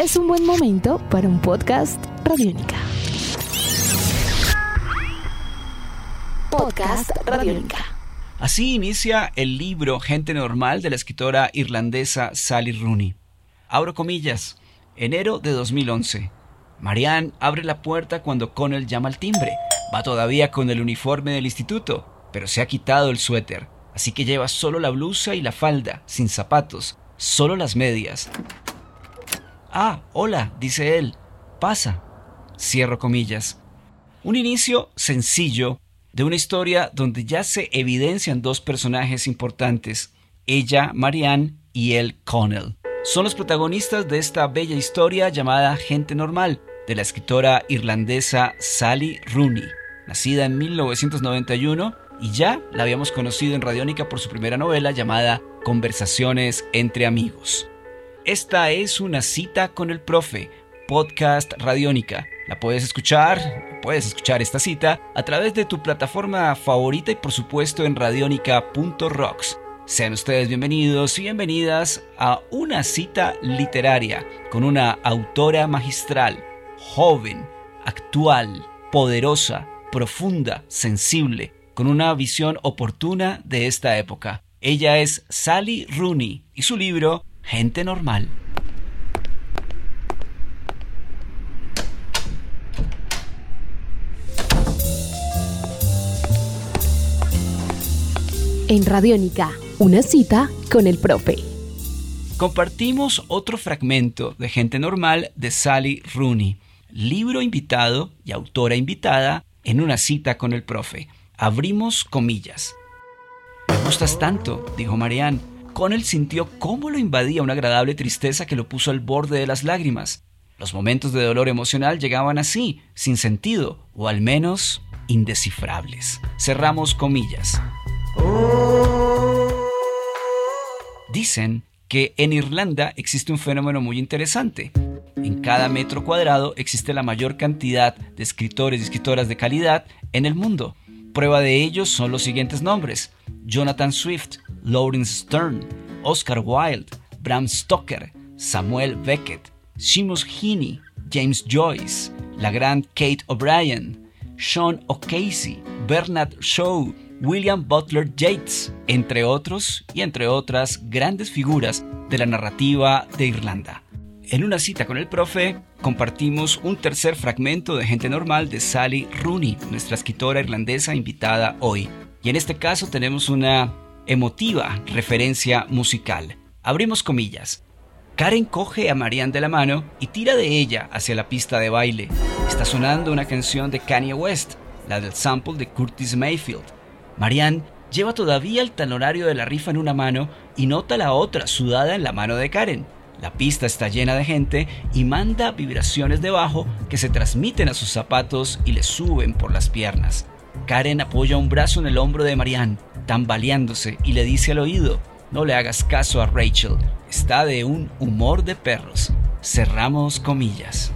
es un buen momento para un podcast Radiónica. Podcast Radiónica. Así inicia el libro Gente Normal de la escritora irlandesa Sally Rooney. Abro comillas. Enero de 2011. Marianne abre la puerta cuando Connell llama al timbre. Va todavía con el uniforme del instituto, pero se ha quitado el suéter, así que lleva solo la blusa y la falda, sin zapatos, solo las medias. Ah, hola, dice él. Pasa. Cierro comillas. Un inicio sencillo de una historia donde ya se evidencian dos personajes importantes, ella, Marianne, y él, Connell. Son los protagonistas de esta bella historia llamada Gente Normal, de la escritora irlandesa Sally Rooney, nacida en 1991 y ya la habíamos conocido en Radiónica por su primera novela llamada Conversaciones entre amigos. Esta es una cita con el profe, podcast Radiónica. La puedes escuchar, puedes escuchar esta cita a través de tu plataforma favorita y por supuesto en radionica.rocks. Sean ustedes bienvenidos y bienvenidas a una cita literaria con una autora magistral, joven, actual, poderosa, profunda, sensible, con una visión oportuna de esta época. Ella es Sally Rooney y su libro Gente Normal. En Radiónica, una cita con el profe. Compartimos otro fragmento de Gente Normal de Sally Rooney, libro invitado y autora invitada en una cita con el profe. Abrimos comillas. Me gustas tanto, dijo Marianne. Connell sintió cómo lo invadía una agradable tristeza que lo puso al borde de las lágrimas. Los momentos de dolor emocional llegaban así, sin sentido, o al menos indescifrables. Cerramos comillas. Dicen que en Irlanda existe un fenómeno muy interesante. En cada metro cuadrado existe la mayor cantidad de escritores y escritoras de calidad en el mundo. Prueba de ello son los siguientes nombres. Jonathan Swift, Lawrence Stern, Oscar Wilde, Bram Stoker, Samuel Beckett, Seamus Heaney, James Joyce, la gran Kate O'Brien, Sean O'Casey, Bernard Shaw, William Butler Yeats, entre otros y entre otras grandes figuras de la narrativa de Irlanda. En una cita con el profe, compartimos un tercer fragmento de Gente Normal de Sally Rooney, nuestra escritora irlandesa invitada hoy. Y en este caso tenemos una emotiva referencia musical. Abrimos comillas. Karen coge a Marianne de la mano y tira de ella hacia la pista de baile. Está sonando una canción de Kanye West, la del sample de Curtis Mayfield. Marianne lleva todavía el talonario de la rifa en una mano y nota la otra sudada en la mano de Karen. La pista está llena de gente y manda vibraciones debajo que se transmiten a sus zapatos y le suben por las piernas. Karen apoya un brazo en el hombro de Marianne, tambaleándose, y le dice al oído, no le hagas caso a Rachel, está de un humor de perros. Cerramos comillas.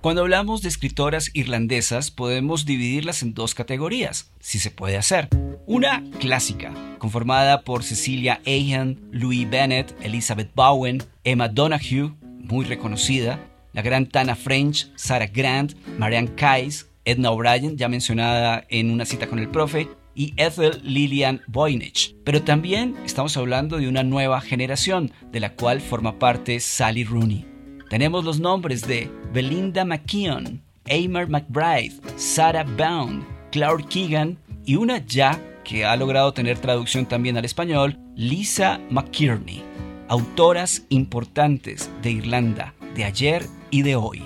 Cuando hablamos de escritoras irlandesas podemos dividirlas en dos categorías, si se puede hacer. Una clásica, conformada por Cecilia Ahern, Louis Bennett, Elizabeth Bowen, Emma Donahue, muy reconocida, la gran Tana French, Sarah Grant, Marianne Kais, Edna O'Brien, ya mencionada en una cita con el profe, y Ethel Lillian Voynich. Pero también estamos hablando de una nueva generación, de la cual forma parte Sally Rooney. Tenemos los nombres de Belinda McKeon, Amar McBride, Sarah Bound, Claire Keegan y una ya que ha logrado tener traducción también al español, Lisa McKierney, autoras importantes de Irlanda, de ayer y de hoy.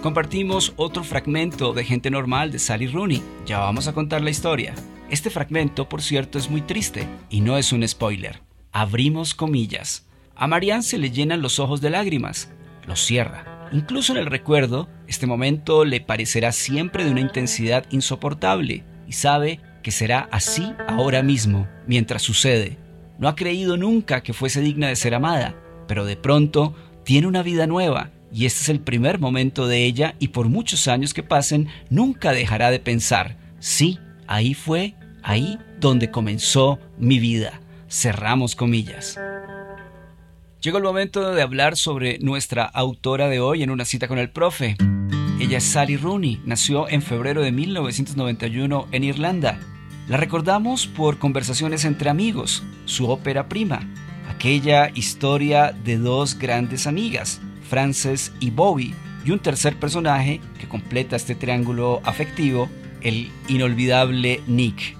Compartimos otro fragmento de Gente Normal de Sally Rooney, ya vamos a contar la historia. Este fragmento, por cierto, es muy triste y no es un spoiler. Abrimos comillas. A Marianne se le llenan los ojos de lágrimas lo cierra. Incluso en el recuerdo, este momento le parecerá siempre de una intensidad insoportable y sabe que será así ahora mismo, mientras sucede. No ha creído nunca que fuese digna de ser amada, pero de pronto tiene una vida nueva y este es el primer momento de ella y por muchos años que pasen nunca dejará de pensar, sí, ahí fue, ahí donde comenzó mi vida. Cerramos comillas. Llegó el momento de hablar sobre nuestra autora de hoy en una cita con el profe. Ella es Sally Rooney, nació en febrero de 1991 en Irlanda. La recordamos por Conversaciones entre amigos, su ópera prima, aquella historia de dos grandes amigas, Frances y Bobby, y un tercer personaje que completa este triángulo afectivo, el inolvidable Nick.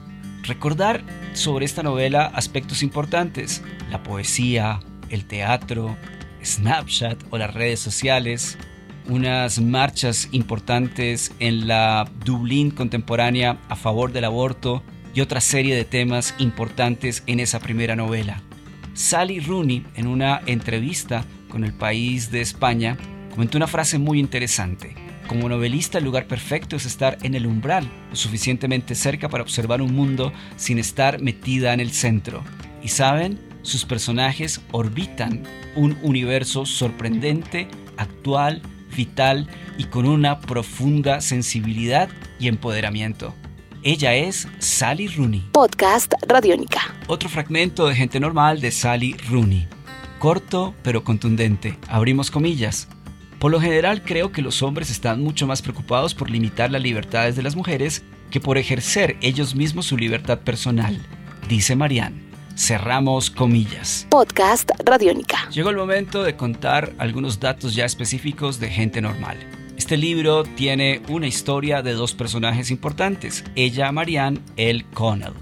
Recordar sobre esta novela aspectos importantes, la poesía, el teatro, Snapchat o las redes sociales, unas marchas importantes en la Dublín contemporánea a favor del aborto y otra serie de temas importantes en esa primera novela. Sally Rooney, en una entrevista con el país de España, comentó una frase muy interesante. Como novelista el lugar perfecto es estar en el umbral, lo suficientemente cerca para observar un mundo sin estar metida en el centro. Y saben, sus personajes orbitan un universo sorprendente, actual, vital y con una profunda sensibilidad y empoderamiento. Ella es Sally Rooney. Podcast Radiónica. Otro fragmento de Gente Normal de Sally Rooney. Corto pero contundente. Abrimos comillas. Por lo general creo que los hombres están mucho más preocupados por limitar las libertades de las mujeres que por ejercer ellos mismos su libertad personal, dice Marianne. Cerramos comillas. Podcast Radiónica. Llegó el momento de contar algunos datos ya específicos de gente normal. Este libro tiene una historia de dos personajes importantes, ella Marianne, él Connell.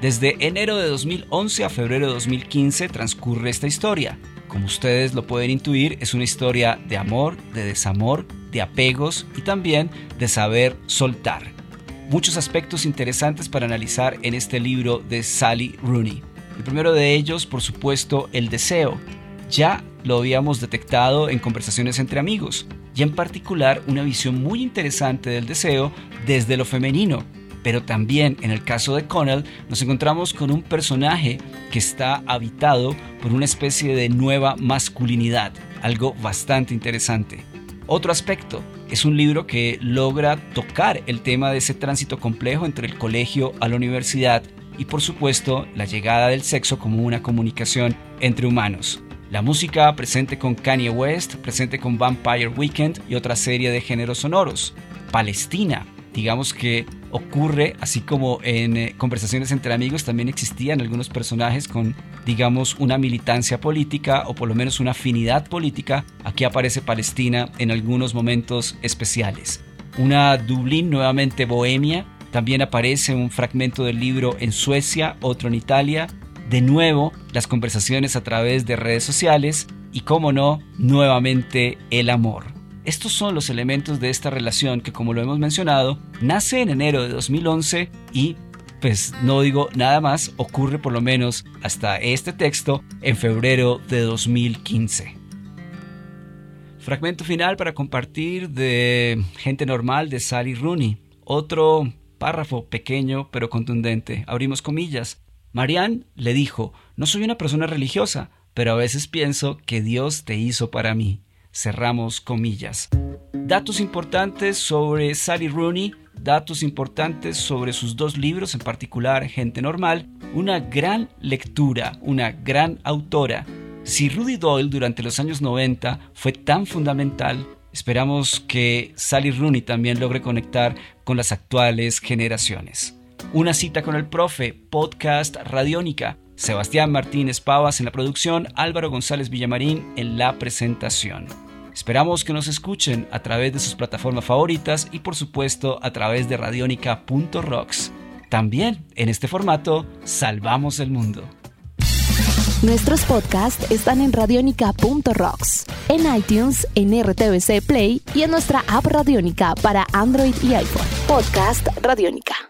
Desde enero de 2011 a febrero de 2015 transcurre esta historia. Como ustedes lo pueden intuir, es una historia de amor, de desamor, de apegos y también de saber soltar. Muchos aspectos interesantes para analizar en este libro de Sally Rooney. El primero de ellos, por supuesto, el deseo. Ya lo habíamos detectado en conversaciones entre amigos, y en particular una visión muy interesante del deseo desde lo femenino. Pero también en el caso de Connell nos encontramos con un personaje que está habitado por una especie de nueva masculinidad, algo bastante interesante. Otro aspecto, es un libro que logra tocar el tema de ese tránsito complejo entre el colegio a la universidad y por supuesto la llegada del sexo como una comunicación entre humanos. La música presente con Kanye West, presente con Vampire Weekend y otra serie de géneros sonoros. Palestina, digamos que ocurre, así como en eh, conversaciones entre amigos también existían algunos personajes con, digamos, una militancia política o por lo menos una afinidad política. Aquí aparece Palestina en algunos momentos especiales. Una Dublín nuevamente bohemia, también aparece un fragmento del libro en Suecia, otro en Italia. De nuevo, las conversaciones a través de redes sociales y, como no, nuevamente el amor. Estos son los elementos de esta relación que, como lo hemos mencionado, nace en enero de 2011 y, pues no digo nada más, ocurre por lo menos hasta este texto en febrero de 2015. Fragmento final para compartir de Gente Normal de Sally Rooney. Otro Párrafo pequeño pero contundente. Abrimos comillas. Marianne le dijo, no soy una persona religiosa, pero a veces pienso que Dios te hizo para mí. Cerramos comillas. Datos importantes sobre Sally Rooney, datos importantes sobre sus dos libros, en particular Gente Normal, una gran lectura, una gran autora. Si Rudy Doyle durante los años 90 fue tan fundamental, Esperamos que Sally Rooney también logre conectar con las actuales generaciones. Una cita con el profe, podcast Radiónica. Sebastián Martínez Pavas en la producción, Álvaro González Villamarín en la presentación. Esperamos que nos escuchen a través de sus plataformas favoritas y por supuesto a través de radionica.rocks. También en este formato, salvamos el mundo. Nuestros podcasts están en radionica.rocks, en iTunes, en RTVC Play y en nuestra app Radionica para Android y iPhone. Podcast Radionica.